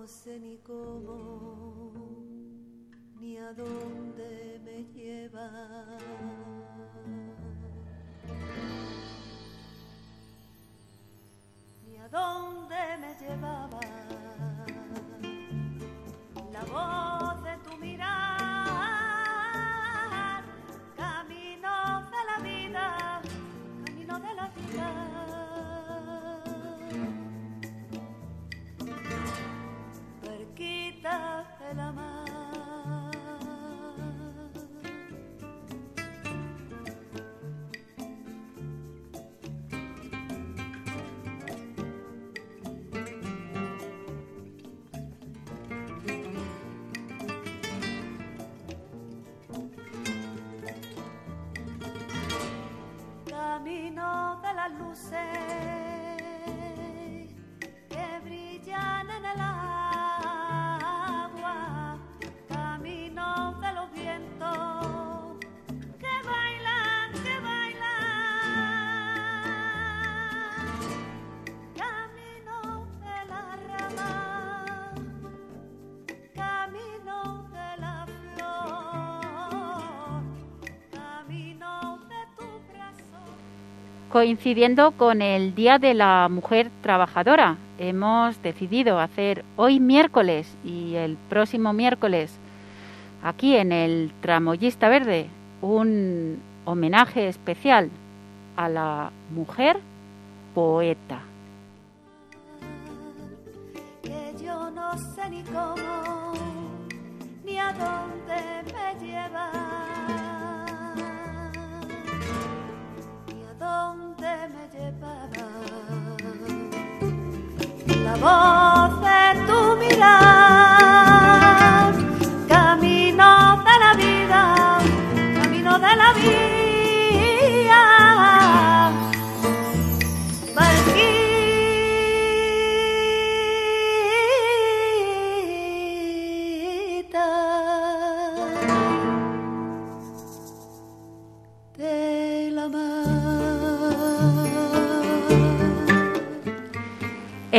no sé ni cómo ni a dónde me lleva. Coincidiendo con el Día de la Mujer Trabajadora, hemos decidido hacer hoy miércoles y el próximo miércoles aquí en el Tramoyista Verde un homenaje especial a la mujer poeta.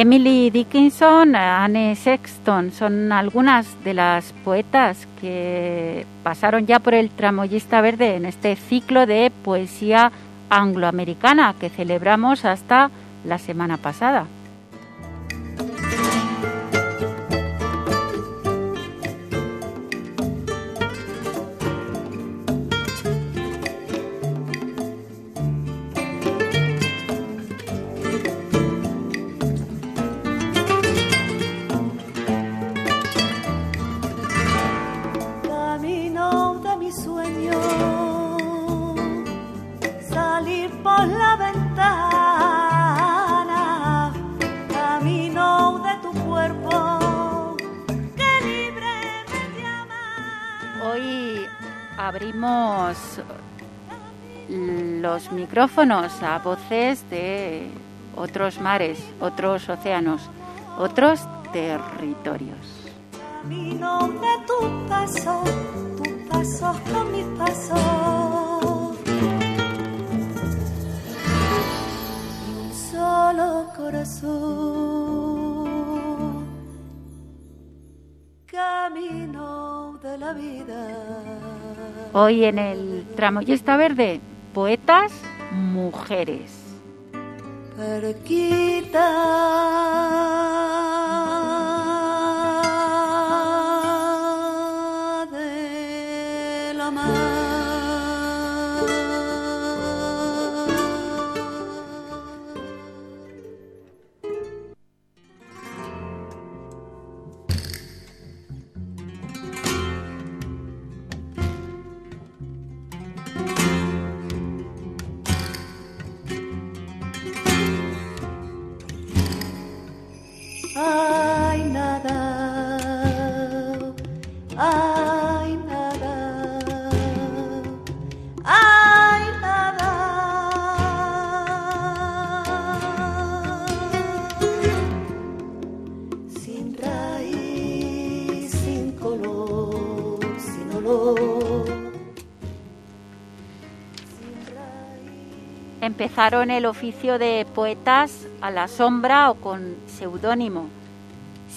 Emily Dickinson, Anne Sexton son algunas de las poetas que pasaron ya por el Tramoyista Verde en este ciclo de poesía angloamericana que celebramos hasta la semana pasada. Abrimos los micrófonos a voces de otros mares, otros océanos, otros territorios. Camino de tu paso, tus pasos con mis pasos. Y un solo corazón. Camino de la vida. Hoy en el Tramoyista Verde, poetas, mujeres. Empezaron el oficio de poetas a la sombra o con seudónimo.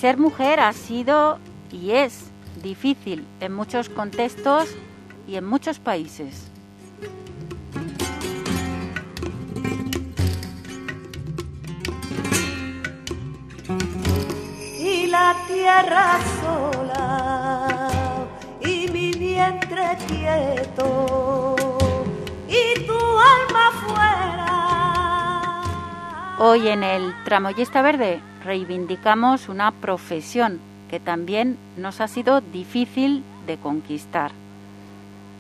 Ser mujer ha sido y es difícil en muchos contextos y en muchos países. Y la tierra sola y mi vientre quieto y tu Hoy en el Tramoyista Verde reivindicamos una profesión que también nos ha sido difícil de conquistar,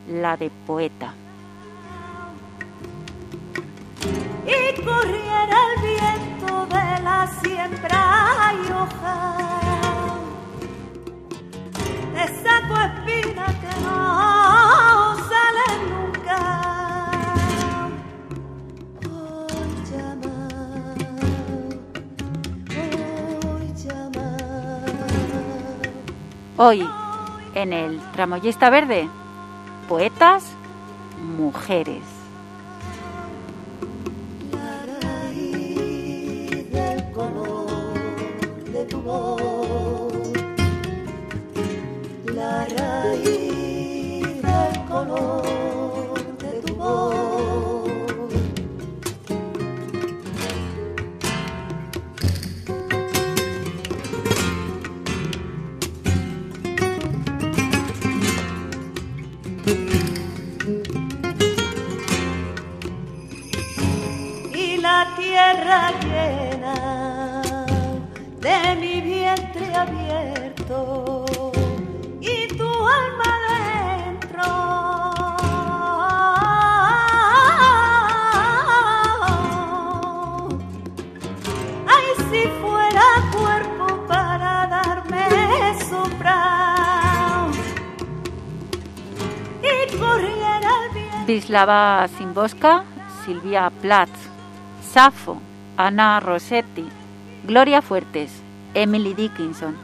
la de poeta. Y corriera el viento de la siembra y hoja, espina que Hoy en el Tramoyista Verde, poetas, mujeres. La raíz del color de tu voz, la raíz del color tierra llena de mi vientre abierto y tu alma dentro. Ay, si fuera cuerpo para darme sombra y corriera el viento. Wisława Szymborska, Silvia Plath, Safo, Ana Rossetti, Gloria Fuertes, Emily Dickinson,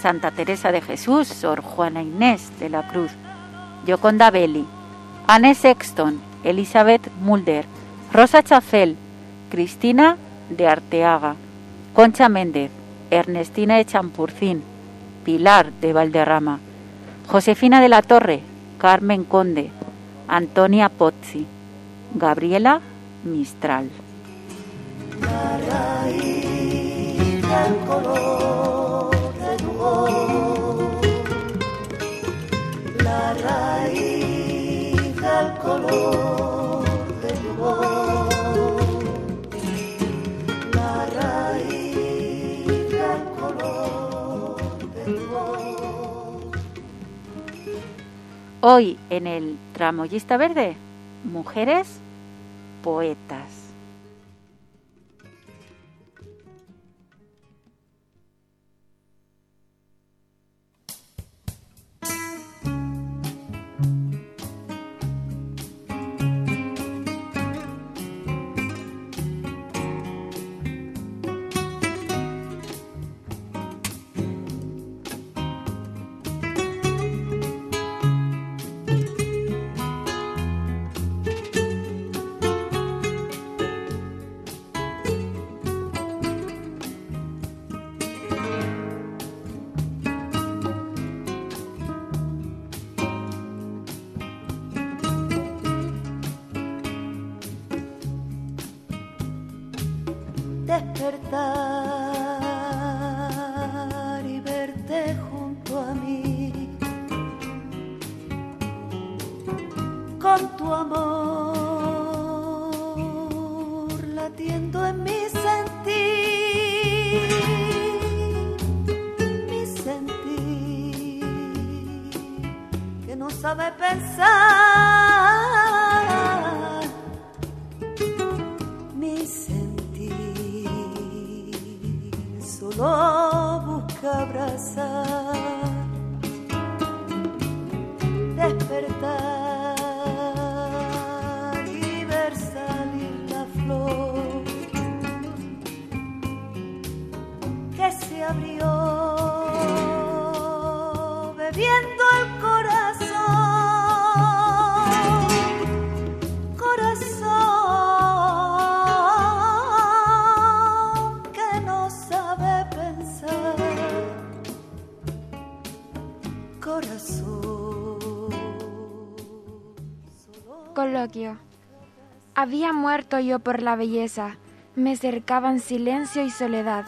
Santa Teresa de Jesús, Sor Juana Inés de la Cruz, Gioconda Belli, Anne Sexton, Elizabeth Mulder, Rosa Chafel, Cristina de Arteaga, Concha Méndez, Ernestina de Champurcín, Pilar de Valderrama, Josefina de la Torre, Carmen Conde, Antonia Pozzi, Gabriela Mistral. La raíz del color de tu voz, la raíz del color de tu voz, la raíz del color de tu voz. Hoy en el Tramoyista Verde, mujeres poetas. Había muerto yo por la belleza, me cercaban silencio y soledad,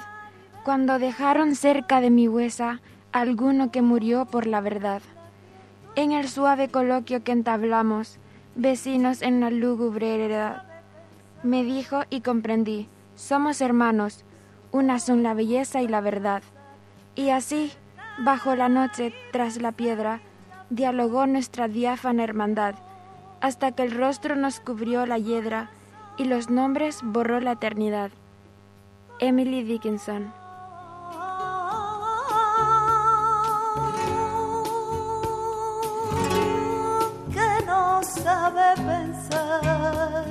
cuando dejaron cerca de mi huesa alguno que murió por la verdad. En el suave coloquio que entablamos, vecinos en la lúgubre heredad, me dijo y comprendí, somos hermanos, una son la belleza y la verdad. Y así, bajo la noche, tras la piedra, dialogó nuestra diáfana hermandad, hasta que el rostro nos cubrió la hiedra y los nombres borró la eternidad. Emily Dickinson. Que no sabe pensar.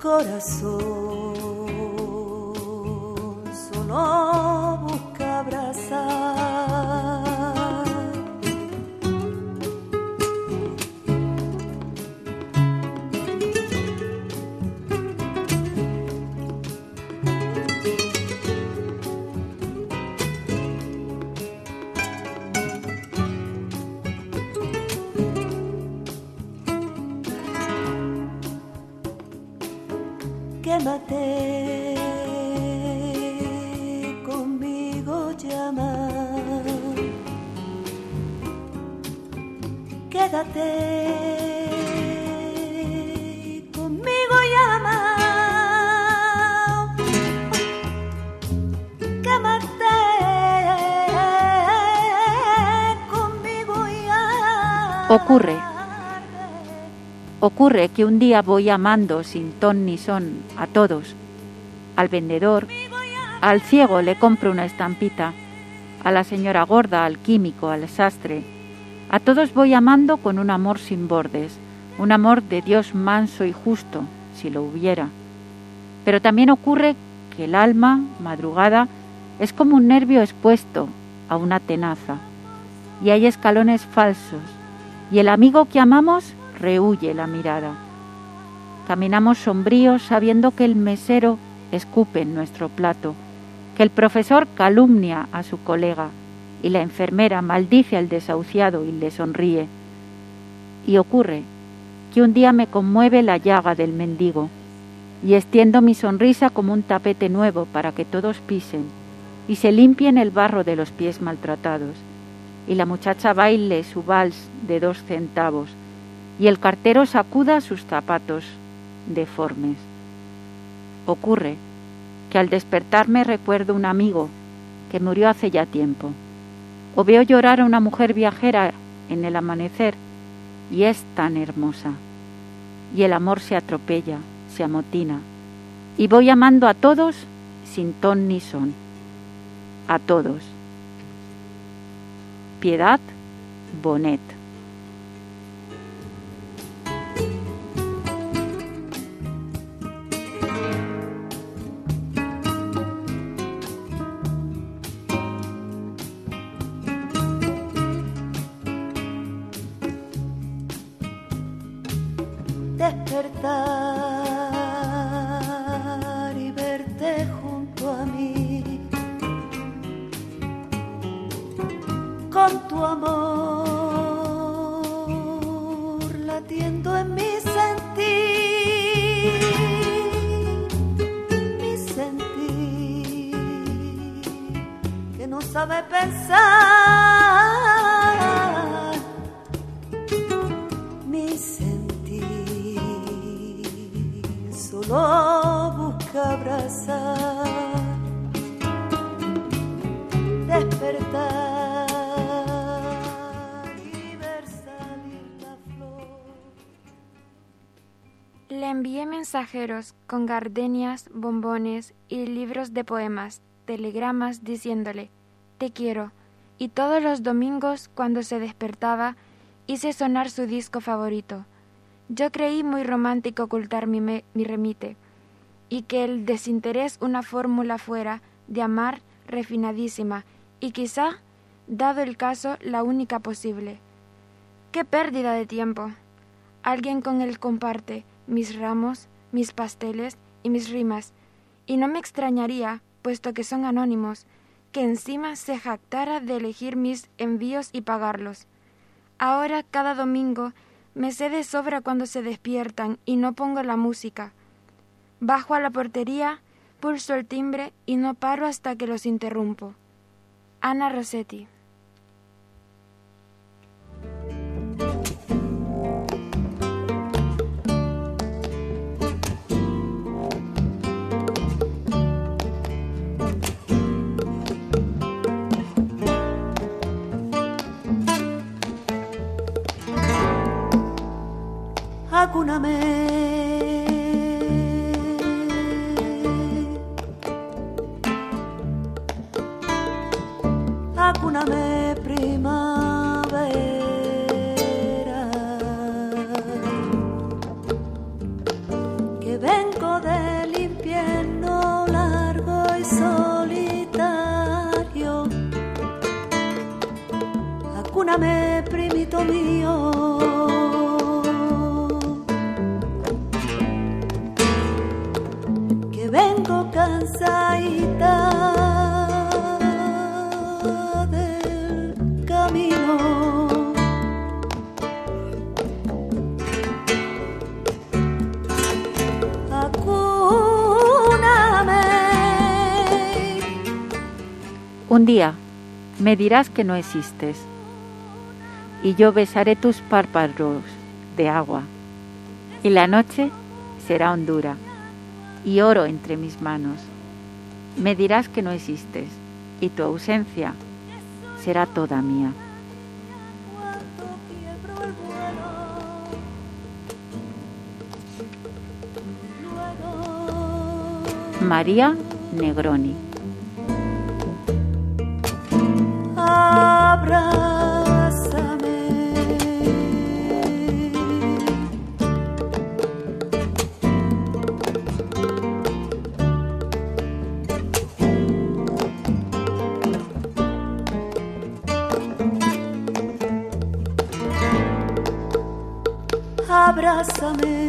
Corazón solo busca abrazar quémate conmigo llama. Quédate. Conmigo llama. Quémate conmigo Ocurre. Ocurre que un día voy amando sin ton ni son a todos. Al vendedor, al ciego le compro una estampita, a la señora gorda, al químico, al sastre. A todos voy amando con un amor sin bordes, un amor de Dios manso y justo, si lo hubiera. Pero también ocurre que el alma, madrugada, es como un nervio expuesto a una tenaza, y hay escalones falsos, y el amigo que amamos rehuye la mirada. Caminamos sombríos sabiendo que el mesero escupe en nuestro plato, que el profesor calumnia a su colega y la enfermera maldice al desahuciado y le sonríe. Y ocurre que un día me conmueve la llaga del mendigo y extiendo mi sonrisa como un tapete nuevo para que todos pisen y se limpien el barro de los pies maltratados y la muchacha baile su vals de dos centavos y el cartero sacuda sus zapatos deformes. Ocurre que al despertarme recuerdo un amigo que murió hace ya tiempo, o veo llorar a una mujer viajera en el amanecer y es tan hermosa, y el amor se atropella, se amotina, y voy amando a todos sin ton ni son, a todos. Piedad Bonet. Despertar y la flor Le envié mensajeros con gardenias, bombones y libros de poemas, telegramas diciéndole, te quiero, y todos los domingos cuando se despertaba hice sonar su disco favorito. Yo creí muy romántico ocultar mi, mi remite, y que el desinterés una fórmula fuera de amar refinadísima, y quizá, dado el caso, la única posible. ¡Qué pérdida de tiempo! Alguien con él comparte mis ramos, mis pasteles y mis rimas, y no me extrañaría, puesto que son anónimos, que encima se jactara de elegir mis envíos y pagarlos. Ahora cada domingo me sé de sobra cuando se despiertan y no pongo la música. Bajo a la portería, pulso el timbre y no paro hasta que los interrumpo. Ana Rossetti Acúname. Mío. vengo cansadita del camino. Un día me dirás que no existes y yo besaré tus párpados de agua y la noche será hondura y oro entre mis manos. Me dirás que no existes y tu ausencia será toda mía. María Negroni. abrázame. Abrázame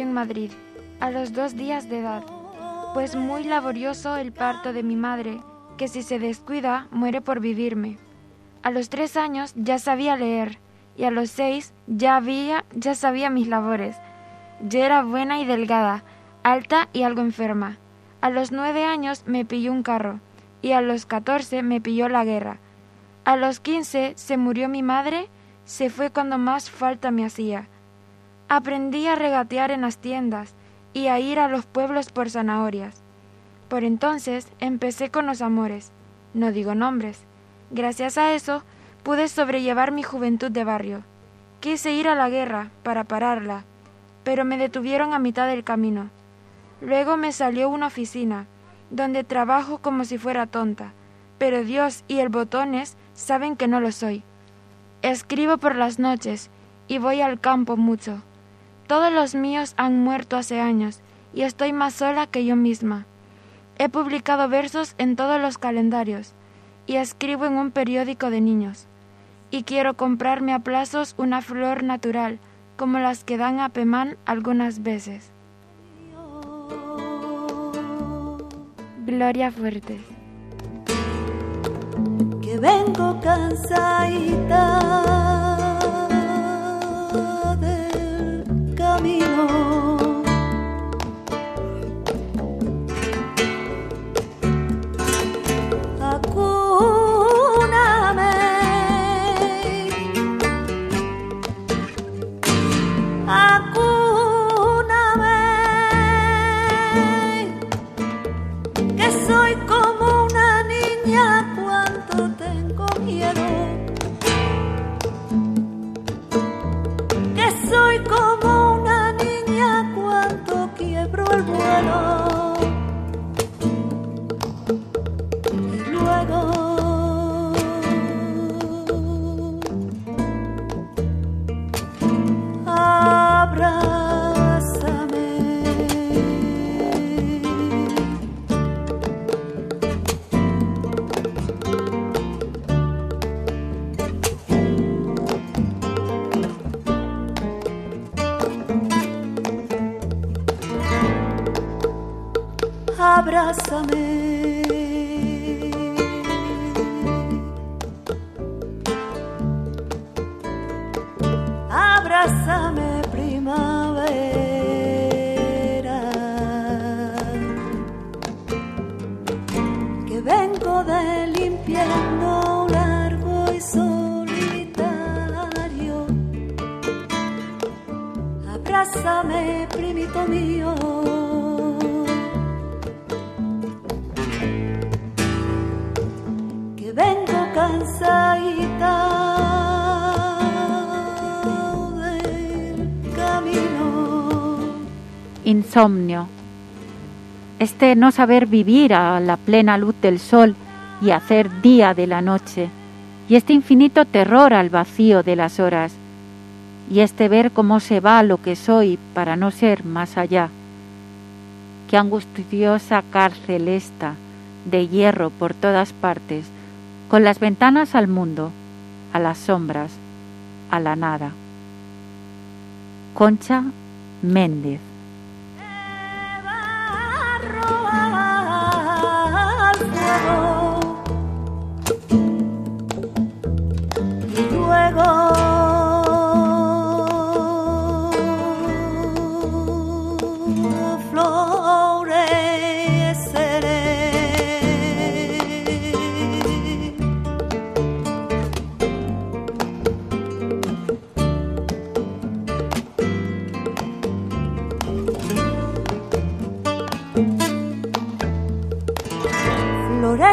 en Madrid a los dos días de edad, pues muy laborioso el parto de mi madre, que si se descuida muere por vivirme. A los tres años ya sabía leer y a los seis ya había, ya sabía mis labores yo era buena y delgada, alta y algo enferma. A los nueve años me pilló un carro y a los catorce me pilló la guerra. A los quince se murió mi madre, se fue cuando más falta me hacía. Aprendí a regatear en las tiendas y a ir a los pueblos por zanahorias. Por entonces empecé con los amores, no digo nombres. Gracias a eso pude sobrellevar mi juventud de barrio. Quise ir a la guerra para pararla, pero me detuvieron a mitad del camino. Luego me salió una oficina, donde trabajo como si fuera tonta, pero Dios y el botones saben que no lo soy. Escribo por las noches y voy al campo mucho. Todos los míos han muerto hace años y estoy más sola que yo misma. He publicado versos en todos los calendarios y escribo en un periódico de niños. Y quiero comprarme a plazos una flor natural, como las que dan a Pemán algunas veces. Gloria Fuertes. Que vengo cansadita camino. abrázame. Este no saber vivir a la plena luz del sol y hacer día de la noche, y este infinito terror al vacío de las horas, y este ver cómo se va lo que soy para no ser más allá. Qué angustiosa cárcel esta, de hierro por todas partes, con las ventanas al mundo, a las sombras, a la nada. Concha Méndez y luego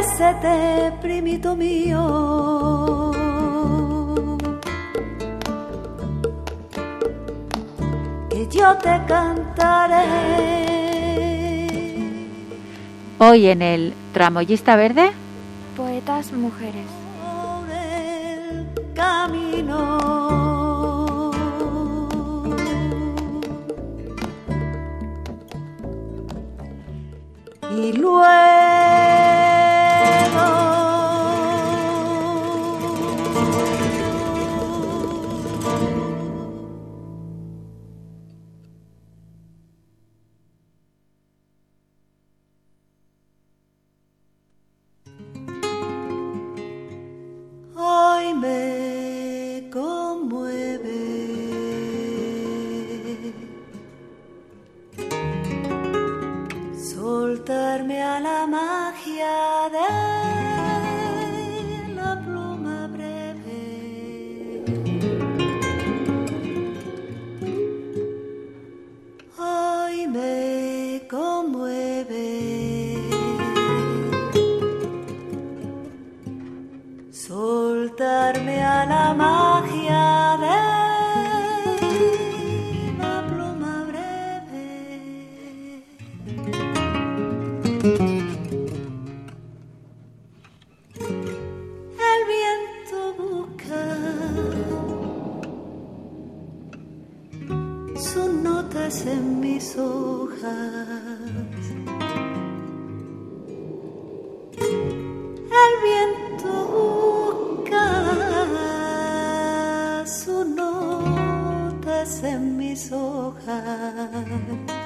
te primito mío. Que yo te cantaré. Hoy en el Tramoyista Verde. Poetas mujeres. Por el camino. Y luego en mis hojas.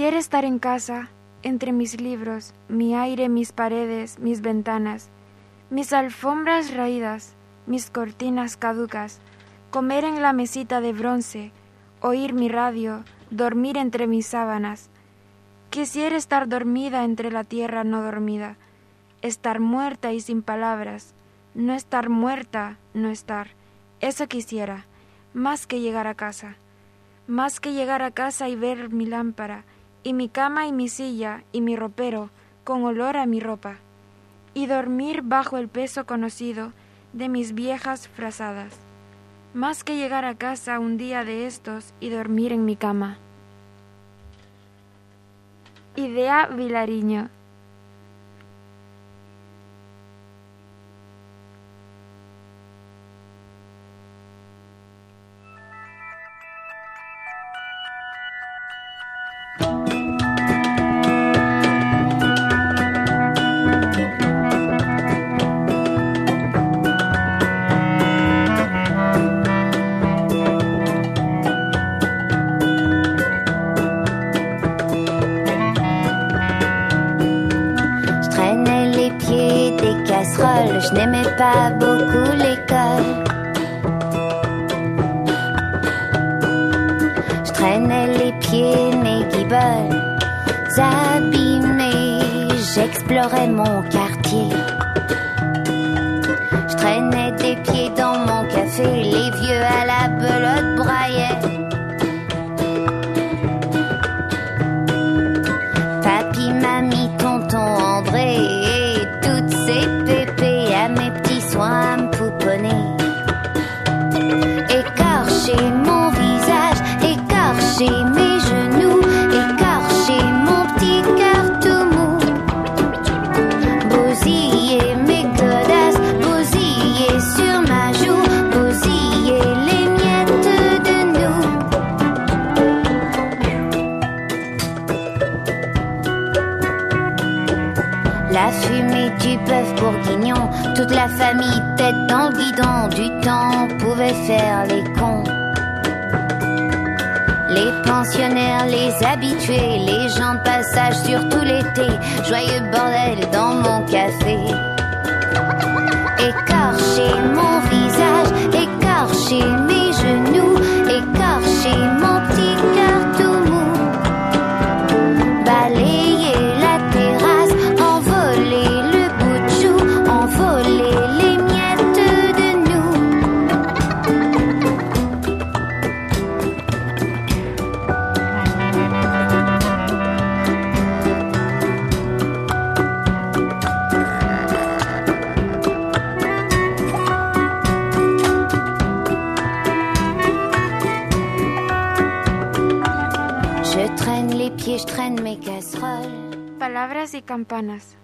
Quisiera estar en casa, entre mis libros, mi aire, mis paredes, mis ventanas, mis alfombras raídas, mis cortinas caducas, comer en la mesita de bronce, oír mi radio, dormir entre mis sábanas. Quisiera estar dormida entre la tierra no dormida, estar muerta y sin palabras, no estar muerta, no estar. Eso quisiera, más que llegar a casa más que llegar a casa y ver mi lámpara, y mi cama y mi silla, y mi ropero, con olor a mi ropa, y dormir bajo el peso conocido de mis viejas frazadas, más que llegar a casa un día de estos y dormir en mi cama. Idea Vilariño Straight above campanas.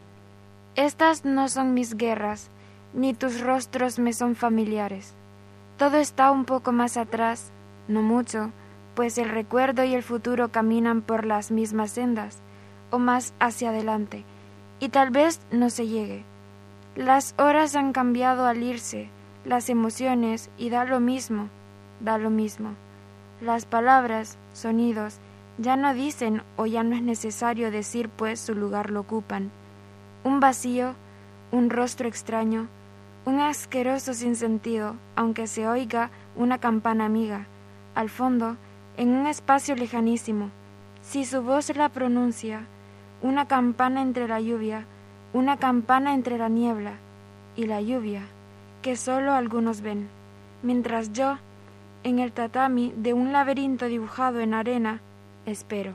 Estas no son mis guerras, ni tus rostros me son familiares. Todo está un poco más atrás, no mucho, pues el recuerdo y el futuro caminan por las mismas sendas, o más hacia adelante, y tal vez no se llegue. Las horas han cambiado al irse, las emociones, y da lo mismo, da lo mismo. Las palabras, sonidos, ya no dicen o ya no es necesario decir pues su lugar lo ocupan. Un vacío, un rostro extraño, un asqueroso sinsentido, aunque se oiga una campana amiga, al fondo, en un espacio lejanísimo. Si su voz la pronuncia, una campana entre la lluvia, una campana entre la niebla y la lluvia, que solo algunos ven, mientras yo, en el tatami de un laberinto dibujado en arena, espero.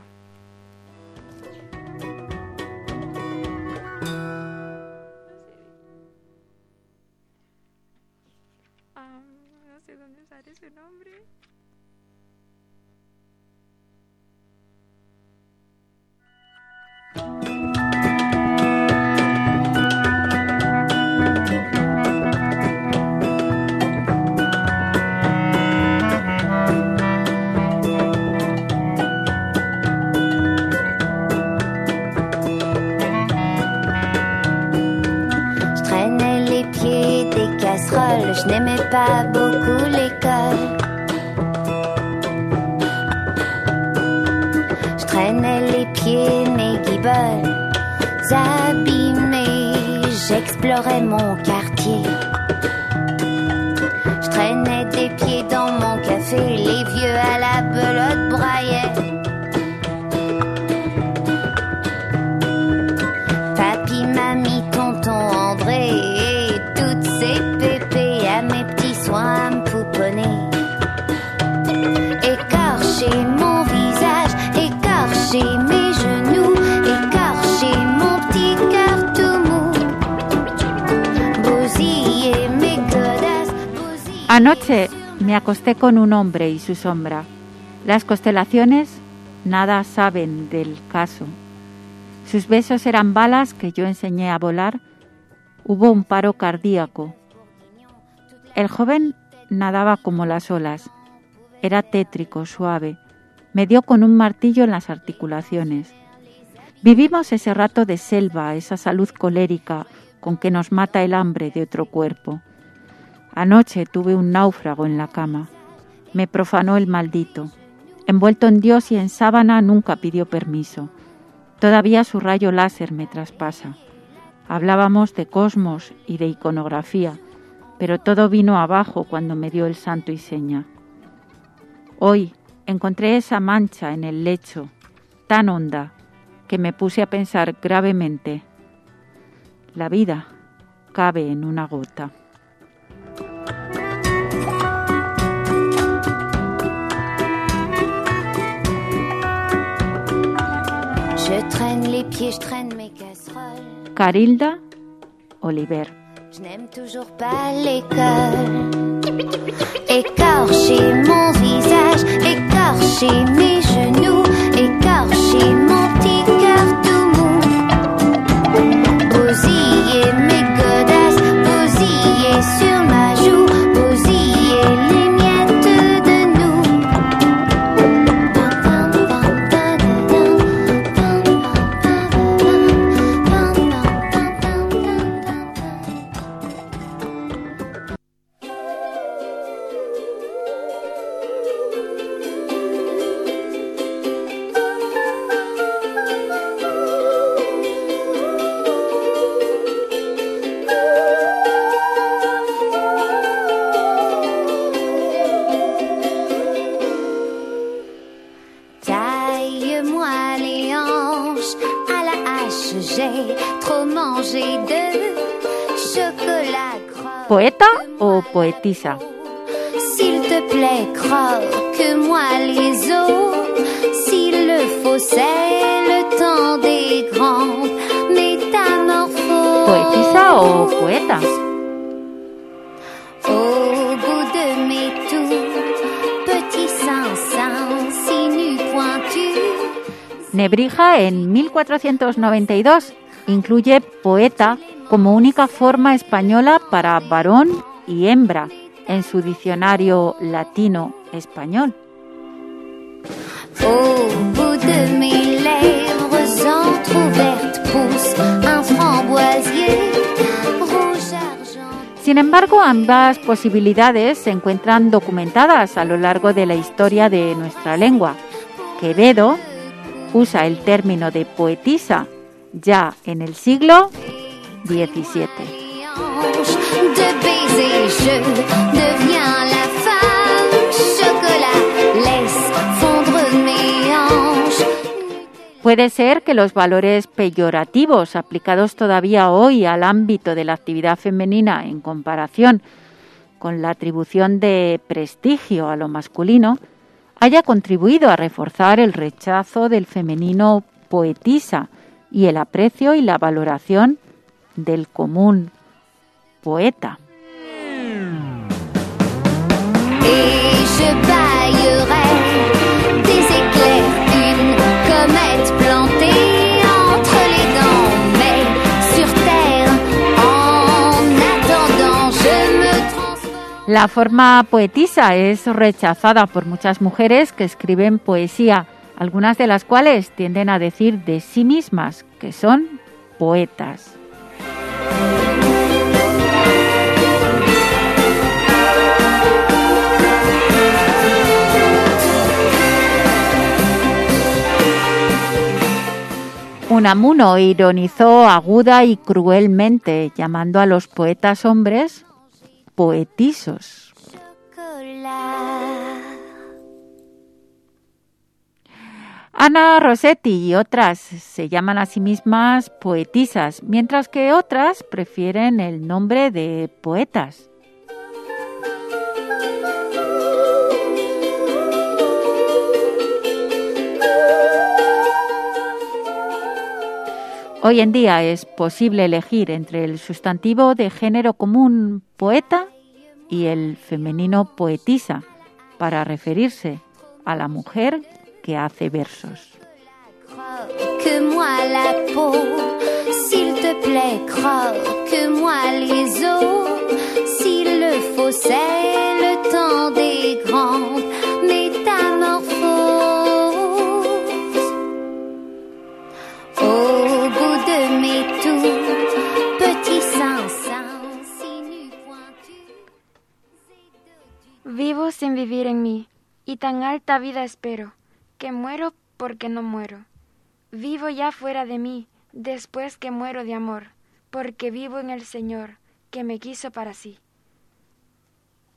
no sé dónde sale su nombre. J'explorais mon quartier. Me acosté con un hombre y su sombra. Las constelaciones nada saben del caso. Sus besos eran balas que yo enseñé a volar. Hubo un paro cardíaco. El joven nadaba como las olas. Era tétrico, suave. Me dio con un martillo en las articulaciones. Vivimos ese rato de selva, esa salud colérica con que nos mata el hambre de otro cuerpo. Anoche tuve un náufrago en la cama. Me profanó el maldito. Envuelto en Dios y en sábana nunca pidió permiso. Todavía su rayo láser me traspasa. Hablábamos de cosmos y de iconografía, pero todo vino abajo cuando me dio el santo y seña. Hoy encontré esa mancha en el lecho, tan honda, que me puse a pensar gravemente. La vida cabe en una gota. Je traîne les pieds, je traîne mes casseroles. Carilda Oliver. Je n'aime toujours pas l'école. Écorcher mon visage, écorcher mes genoux, écorcher mon S'il te plaît, croque-moi les os. S'il le faut, c'est le temps des grandes métamorphoses. ¿Poetisa o poeta? Au bout de mes tours, petit sans sinu pointu. Nebrija en 1492 incluye poeta como única forma española para varón y hembra en su diccionario latino-español. Sin embargo, ambas posibilidades se encuentran documentadas a lo largo de la historia de nuestra lengua. Quevedo usa el término de poetisa ya en el siglo XVII. Puede ser que los valores peyorativos aplicados todavía hoy al ámbito de la actividad femenina en comparación con la atribución de prestigio a lo masculino haya contribuido a reforzar el rechazo del femenino poetisa y el aprecio y la valoración del común poeta. La forma poetisa es rechazada por muchas mujeres que escriben poesía, algunas de las cuales tienden a decir de sí mismas que son poetas. Unamuno ironizó aguda y cruelmente, llamando a los poetas hombres poetisos. Ana Rossetti y otras se llaman a sí mismas poetisas, mientras que otras prefieren el nombre de poetas. Hoy en día es posible elegir entre el sustantivo de género común poeta y el femenino poetisa para referirse a la mujer que hace versos. Vivo sin vivir en mí, y tan alta vida espero, que muero porque no muero. Vivo ya fuera de mí, después que muero de amor, porque vivo en el Señor, que me quiso para sí.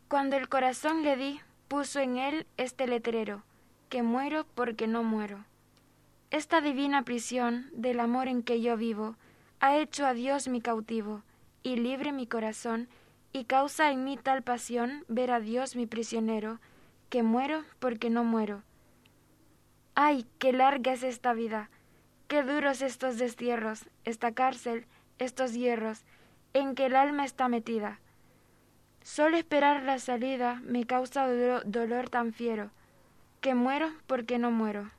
Cuando el corazón le di, puso en él este letrero, que muero porque no muero. Esta divina prisión del amor en que yo vivo ha hecho a Dios mi cautivo, y libre mi corazón, y causa en mí tal pasión ver a Dios mi prisionero, que muero porque no muero. Ay, qué larga es esta vida, qué duros estos destierros, esta cárcel, estos hierros, en que el alma está metida. Solo esperar la salida me causa dolo- dolor tan fiero, que muero porque no muero.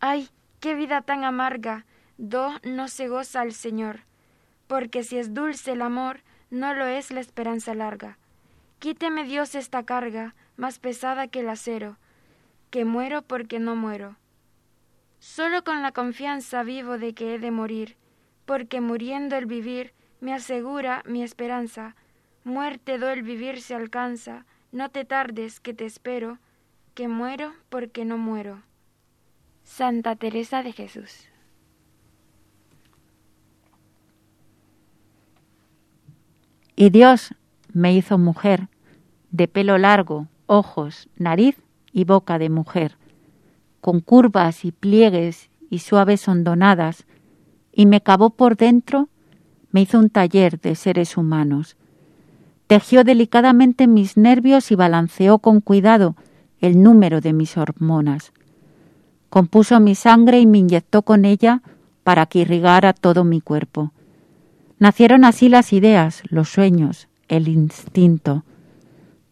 Ay, qué vida tan amarga, do no se goza al Señor, porque si es dulce el amor, no lo es la esperanza larga. Quíteme Dios esta carga, más pesada que el acero, que muero porque no muero. Solo con la confianza vivo de que he de morir, porque muriendo el vivir me asegura mi esperanza. Muerte do el vivir se alcanza, no te tardes que te espero, que muero porque no muero. Santa Teresa de Jesús. Y Dios me hizo mujer, de pelo largo, ojos, nariz y boca de mujer, con curvas y pliegues y suaves hondonadas, y me cavó por dentro me hizo un taller de seres humanos. Tejió delicadamente mis nervios y balanceó con cuidado el número de mis hormonas. Compuso mi sangre y me inyectó con ella para que irrigara todo mi cuerpo. Nacieron así las ideas, los sueños, el instinto,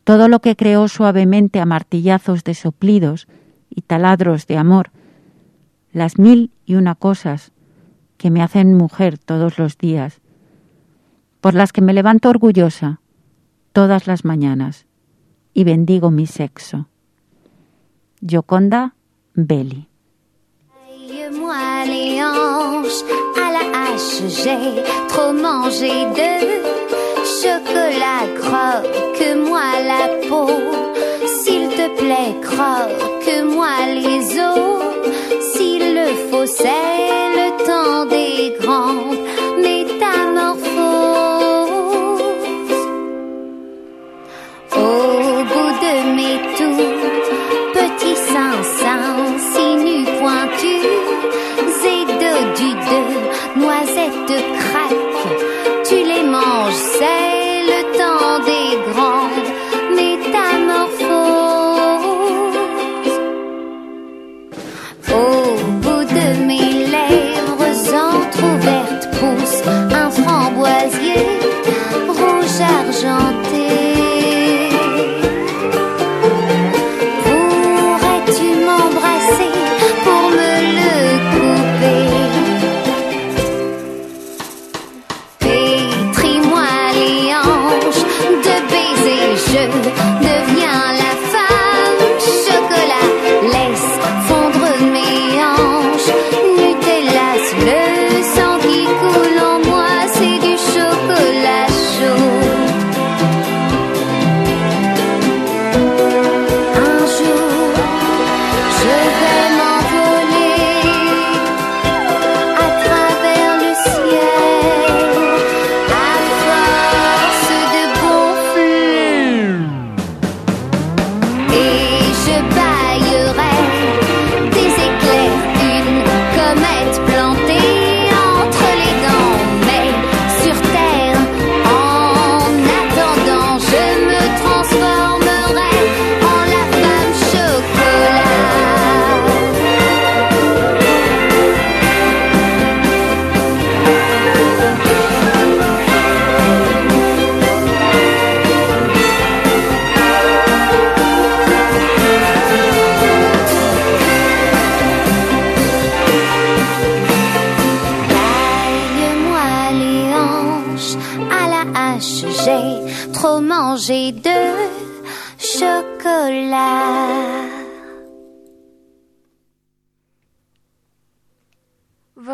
todo lo que creó suavemente a martillazos de soplidos y taladros de amor, las mil y una cosas que me hacen mujer todos los días, por las que me levanto orgullosa todas las mañanas y bendigo mi sexo. Gioconda Belli. Moi les hanches à la hache, j'ai trop mangé de chocolat croque-moi la peau, s'il te plaît croque-moi les os, s'il le faut tu les manges, c'est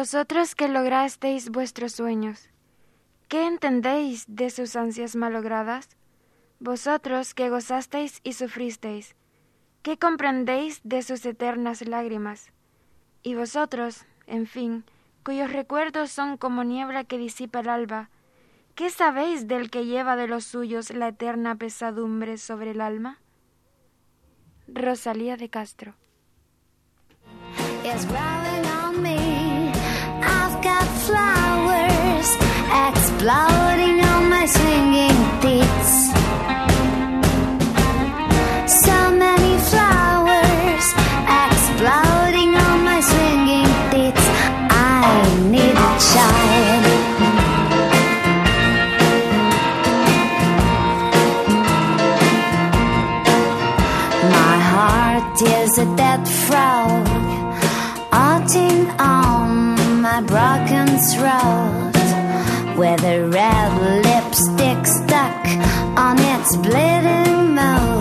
Vosotros que lograsteis vuestros sueños, ¿qué entendéis de sus ansias malogradas? Vosotros que gozasteis y sufristeis, ¿qué comprendéis de sus eternas lágrimas? Y vosotros, en fin, cuyos recuerdos son como niebla que disipa el alba, ¿qué sabéis del que lleva de los suyos la eterna pesadumbre sobre el alma? Rosalía de Castro. Is a dead frog, arting on broken throat, with a red lipstick stuck on its bleeding nose.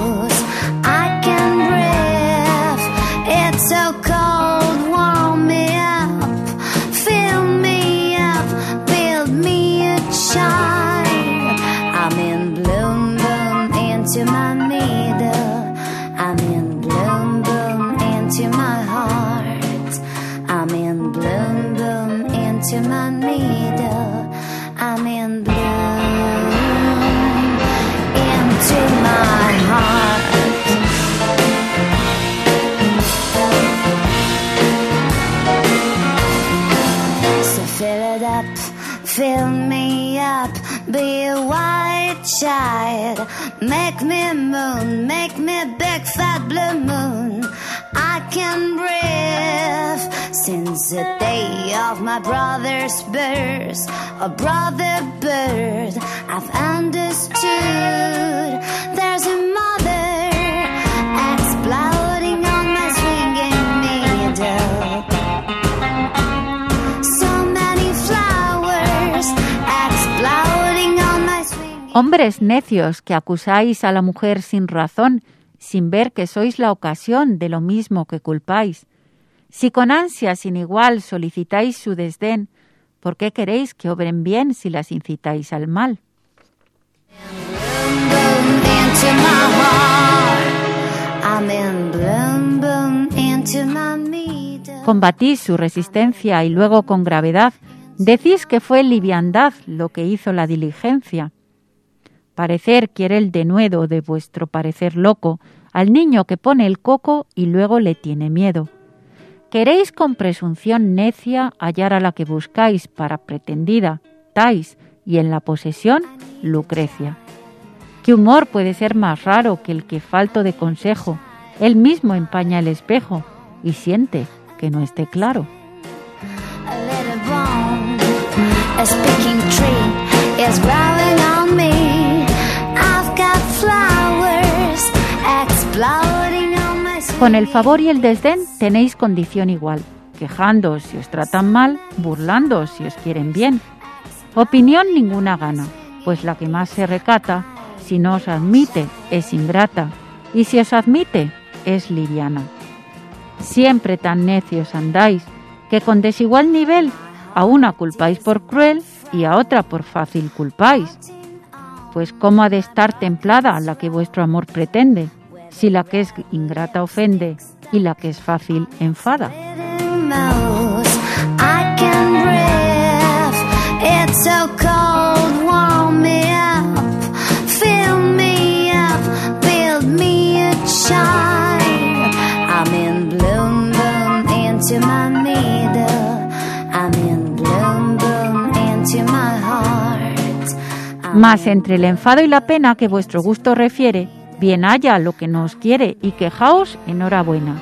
Be a white child. Make me moon, make me big fat blue moon. I can breathe since the day of my brother's birth. A brother bird, I've understood. There's a mother exploding Hombres necios que acusáis a la mujer sin razón, sin ver que sois la ocasión de lo mismo que culpáis. Si con ansia sin igual solicitáis su desdén, ¿por qué queréis que obren bien si las incitáis al mal? Combatís su resistencia y luego con gravedad decís que fue liviandad lo que hizo la diligencia. Parecer quiere el denuedo de vuestro parecer loco al niño que pone el coco y luego le tiene miedo. Queréis con presunción necia hallar a la que buscáis para pretendida, Tais, y en la posesión, Lucrecia. ¿Qué humor puede ser más raro que el que falto de consejo? Él mismo empaña el espejo y siente que no esté claro. A Con el favor y el desdén tenéis condición igual, quejándoos si os tratan mal, burlándoos si os quieren bien. Opinión ninguna gana, pues la que más se recata, si no os admite, es ingrata, y si os admite, es liviana. Siempre tan necios andáis, que con desigual nivel a una culpáis por cruel y a otra por fácil culpáis. Pues cómo ha de estar templada la que vuestro amor pretende, si la que es ingrata ofende y la que es fácil enfada. Mas entre el enfado y la pena que vuestro gusto refiere, bien haya lo que no os quiere y quejaos enhorabuena.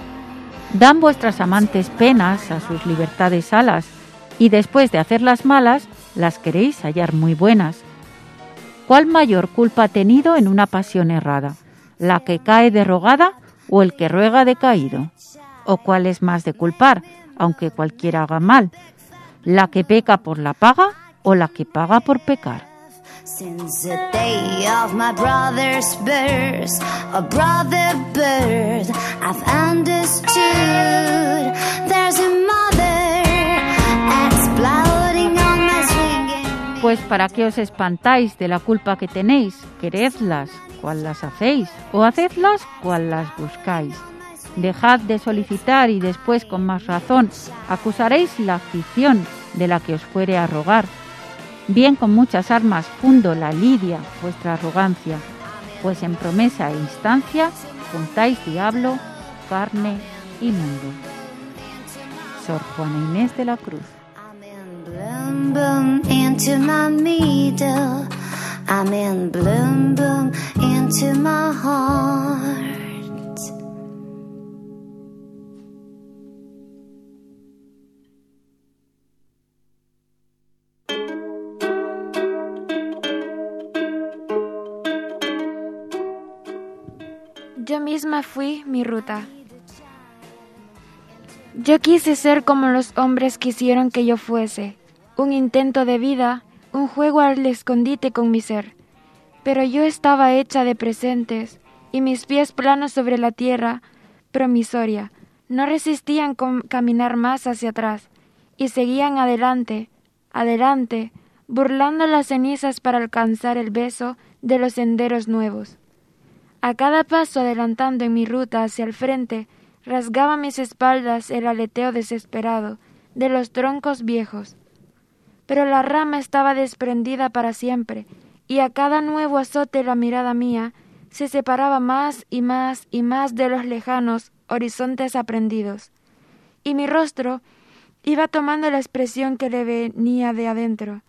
Dan vuestras amantes penas a sus libertades alas, y después de hacerlas malas, las queréis hallar muy buenas. ¿Cuál mayor culpa ha tenido en una pasión errada? ¿La que cae derrogada o el que ruega decaído? ¿O cuál es más de culpar, aunque cualquiera haga mal? ¿La que peca por la paga o la que paga por pecar? Since the day of my brother's birth, a brother bird, I've understood there's a mother exploding on my swinging. Pues para qué os espantáis de la culpa que tenéis, queredlas, cual las hacéis, o hacedlas cual las buscáis. Dejad de solicitar y después con más razón acusaréis la afición de la que os fuere a rogar. Bien con muchas armas fundo la lidia vuestra arrogancia, pues en promesa e instancia juntáis diablo, carne y mundo. Sor Juana Inés de la Cruz. Yo misma fui mi ruta. Yo quise ser como los hombres quisieron que yo fuese, un intento de vida, un juego al escondite con mi ser. Pero yo estaba hecha de presentes, y mis pies planos sobre la tierra, promisoria, no resistían caminar más hacia atrás, y seguían adelante, adelante, burlando las cenizas para alcanzar el beso de los senderos nuevos. A cada paso adelantando en mi ruta hacia el frente, rasgaba mis espaldas el aleteo desesperado de los troncos viejos. Pero la rama estaba desprendida para siempre, y a cada nuevo azote la mirada mía se separaba más y más y más de los lejanos horizontes aprendidos, y mi rostro iba tomando la expresión que le venía de adentro,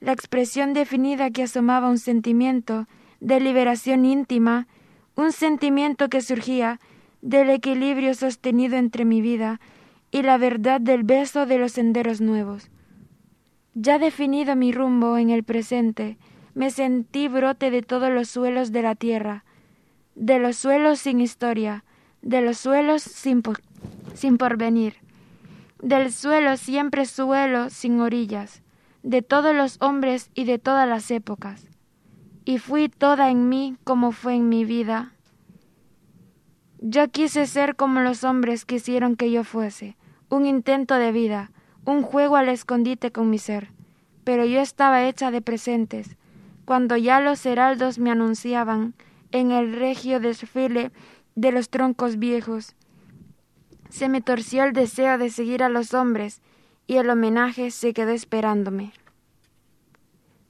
la expresión definida que asomaba un sentimiento de liberación íntima, un sentimiento que surgía del equilibrio sostenido entre mi vida y la verdad del beso de los senderos nuevos. Ya definido mi rumbo en el presente, me sentí brote de todos los suelos de la tierra, de los suelos sin historia, de los suelos sin, sin porvenir, del suelo siempre suelo sin orillas, de todos los hombres y de todas las épocas. Y fui toda en mí como fue en mi vida. Yo quise ser como los hombres quisieron que yo fuese, un intento de vida, un juego al escondite con mi ser. Pero yo estaba hecha de presentes, cuando ya los heraldos me anunciaban en el regio desfile de los troncos viejos. Se me torció el deseo de seguir a los hombres y el homenaje se quedó esperándome.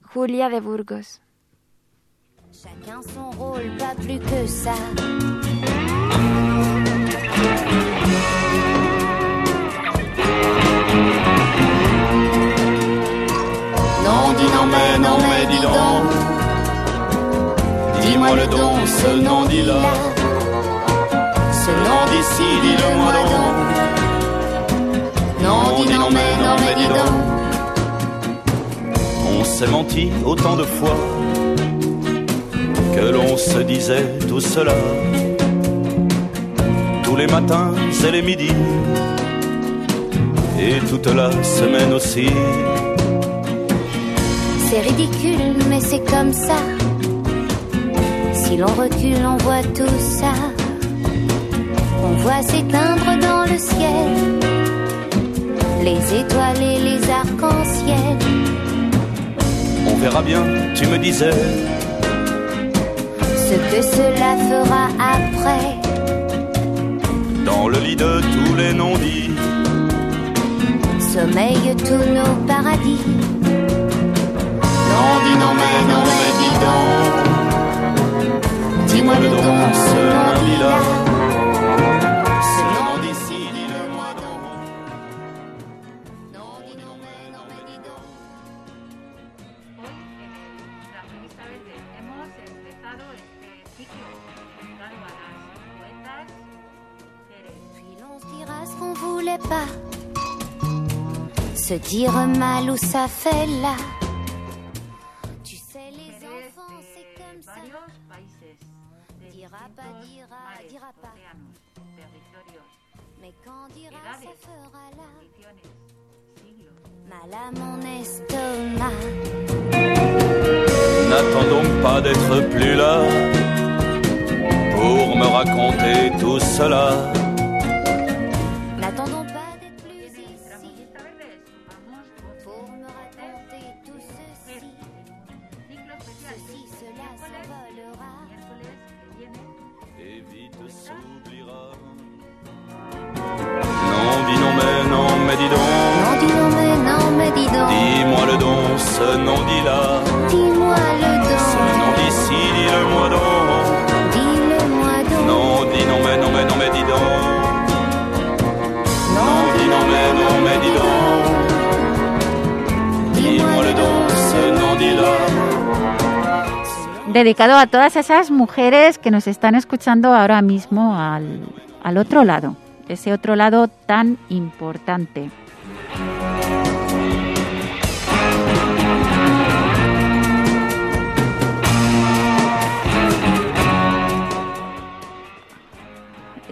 Julia de Burgos. Chacun son rôle, pas plus que ça. Non, dis non, mais non, mais dis donc. Dis-moi le don, ce nom, dis-là. Ce nom d'ici, dis-le-moi donc. Non, dis non, mais non, mais dis donc. On s'est menti autant de fois que l'on se disait tout cela. Tous les matins et les midis, et toute la semaine aussi. C'est ridicule, mais c'est comme ça. Si l'on recule, on voit tout ça. On voit s'éteindre dans le ciel les étoiles et les arcs-en-ciel. On verra bien, tu me disais, Ce que cela fera après. dans le lit de tous les non-dits. Sommeillent tous nos paradis. Non, dis non, mais non, mais dis donc. Dis-moi le don, ce nom dit-là. Ce nom d'ici, dis-le-moi donc. Non, dis non, mais non, mais dis donc. Hoy en la revista Verde hemos empezado qu'on voulait pas. Se dire mal où ça fait là. Tu sais, les enfants, c'est comme ça. Dira pas, dira, dira pas. Mais quand dira, ça fera là. Mal à mon estomac. N'attends donc pas d'être plus là et tout cela. A todas esas mujeres que nos están escuchando ahora mismo al, al otro lado, ese otro lado tan importante.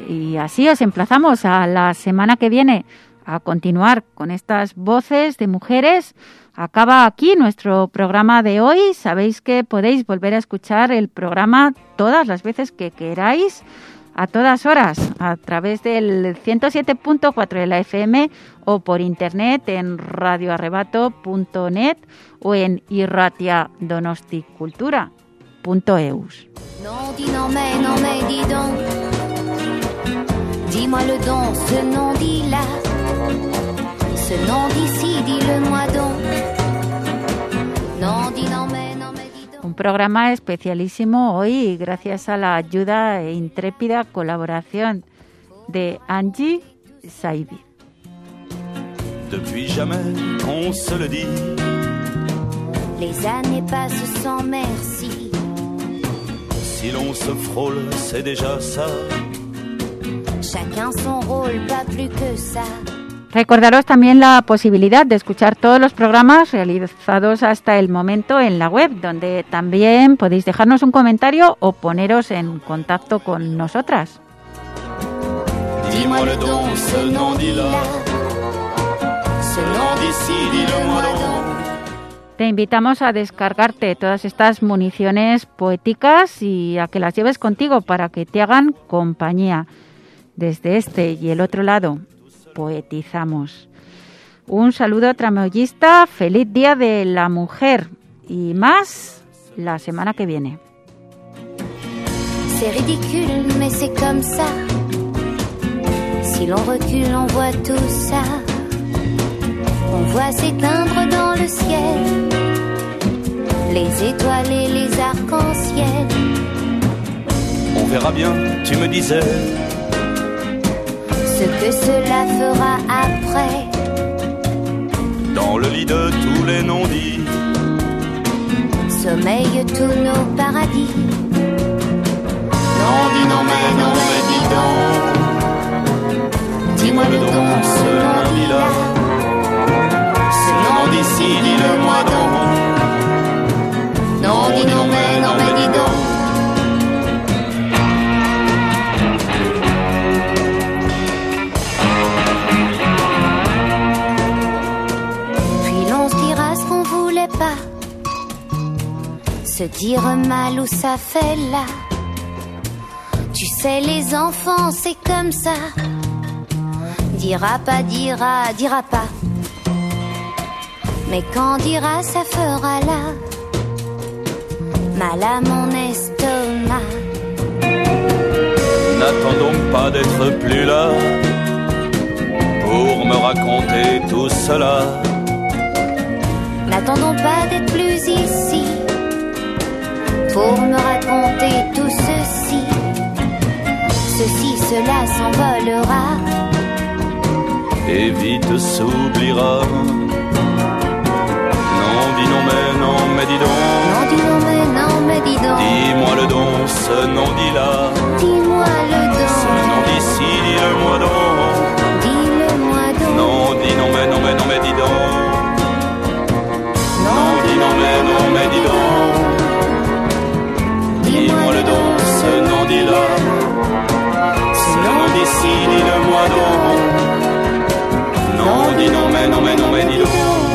Y así os emplazamos a la semana que viene a continuar con estas voces de mujeres. Acaba aquí nuestro programa de hoy. Sabéis que podéis volver a escuchar el programa todas las veces que queráis, a todas horas, a través del 107.4 de la FM o por internet en radioarrebato.net o en irratiadonosticultura.eus. Non. Un programa especialísimo hoy gracias a la ayuda e intrépida colaboración de Angie Saidi. Depuis jamais qu'on se le dit. Les années passent sans merci. Si l'on se frôle, c'est déjà ça. Chacun son rôle, pas plus que ça. Recordaros también la posibilidad de escuchar todos los programas realizados hasta el momento en la web, donde también podéis dejarnos un comentario o poneros en contacto con nosotras. Te invitamos a descargarte todas estas municiones poéticas y a que las lleves contigo para que te hagan compañía. Desde este y el otro lado, poetizamos. Un saludo tramoyista, feliz Día de la Mujer y más la semana que viene. C'est ridicule, mais c'est comme ça. Si l'on recule, on voit tout ça. On voit s'éteindre dans le ciel les étoiles et les arcs-en-ciel. On verra bien, tu me disais. Ce que cela fera après. Dans le lit de tous les non-dits. Sommeillent tous nos paradis. Non, dis non, mais non, mais dis donc. Dis-moi le don, ce nom dit-là. Ce nom d'ici, dis-le-moi donc. Se dire mal où ça fait là. Tu sais, les enfants, c'est comme ça. Dira pas, dira, dira pas. Mais quand dira, ça fera là. Mal à mon estomac. N'attends donc pas d'être plus là pour me raconter tout cela. N'attendons pas d'être plus ici pour me raconter tout ceci. Ceci, cela s'envolera et vite s'oubliera. Non, dis non, mais non, mais dis donc. Non, dis non, mais non, mais dis donc. Dis-moi le don, ce nom dit là. Dis-moi le don. Ce nom d'ici, dis-le-moi donc. Dis-le-moi donc. Non, dis non, mais non, mais non, mais dis donc. Non, dis non, mais non, mais dis donc. ici, dis-le-moi donc. Non, dis non, mais non, mais non, mais dis donc.